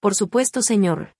Por supuesto, señor.